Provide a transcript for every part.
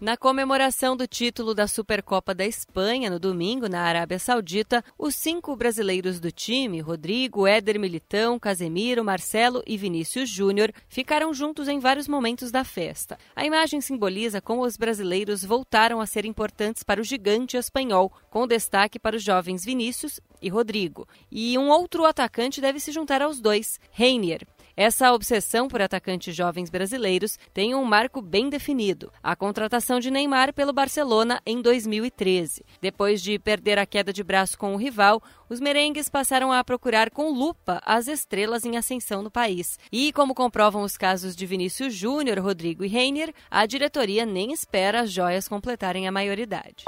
Na comemoração do título da Supercopa da Espanha no domingo na Arábia Saudita, os cinco brasileiros do time, Rodrigo, Éder Militão, Casemiro, Marcelo e Vinícius Júnior, ficaram juntos em vários momentos da festa. A imagem simboliza como os brasileiros voltaram a ser importantes para o gigante espanhol, com destaque para os jovens Vinícius e Rodrigo. E um outro atacante deve se juntar aos dois, Reinier. Essa obsessão por atacantes jovens brasileiros tem um marco bem definido: a contratação de Neymar pelo Barcelona em 2013. Depois de perder a queda de braço com o rival, os merengues passaram a procurar com lupa as estrelas em ascensão no país. E, como comprovam os casos de Vinícius Júnior, Rodrigo e Reiner, a diretoria nem espera as joias completarem a maioridade.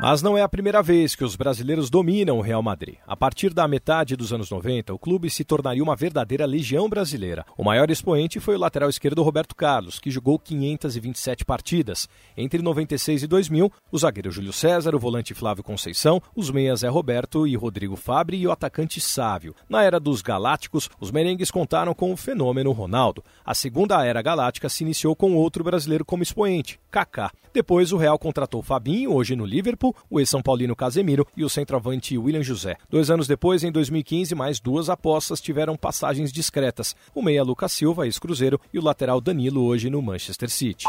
Mas não é a primeira vez que os brasileiros dominam o Real Madrid. A partir da metade dos anos 90, o clube se tornaria uma verdadeira legião brasileira. O maior expoente foi o lateral esquerdo Roberto Carlos, que jogou 527 partidas. Entre 96 e 2000, o zagueiro Júlio César, o volante Flávio Conceição, os meias Zé Roberto e Rodrigo Fabre e o atacante Sávio. Na era dos Galácticos, os merengues contaram com o fenômeno Ronaldo. A segunda era galáctica se iniciou com outro brasileiro como expoente, Kaká. Depois o Real contratou Fabinho, hoje no Liverpool, o ex-São Paulino Casemiro e o centroavante William José. Dois anos depois, em 2015, mais duas apostas tiveram passagens discretas: o meia Lucas Silva, ex-Cruzeiro, e o lateral Danilo, hoje no Manchester City.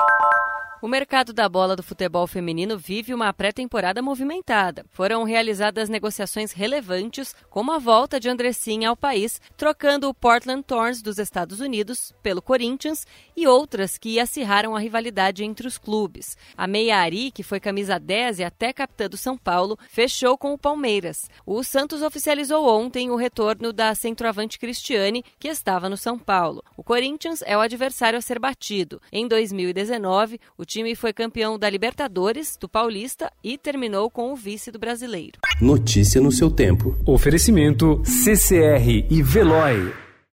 O mercado da bola do futebol feminino vive uma pré-temporada movimentada. Foram realizadas negociações relevantes, como a volta de Andressinha ao país, trocando o Portland Thorns dos Estados Unidos pelo Corinthians e outras que acirraram a rivalidade entre os clubes. A Meia Ari, que foi camisa 10 e até capitã do São Paulo, fechou com o Palmeiras. O Santos oficializou ontem o retorno da centroavante Cristiane, que estava no São Paulo. O Corinthians é o adversário a ser batido. Em 2019, o time foi campeão da Libertadores, do Paulista e terminou com o vice do brasileiro. Notícia no seu tempo. Oferecimento CCR e Veloy.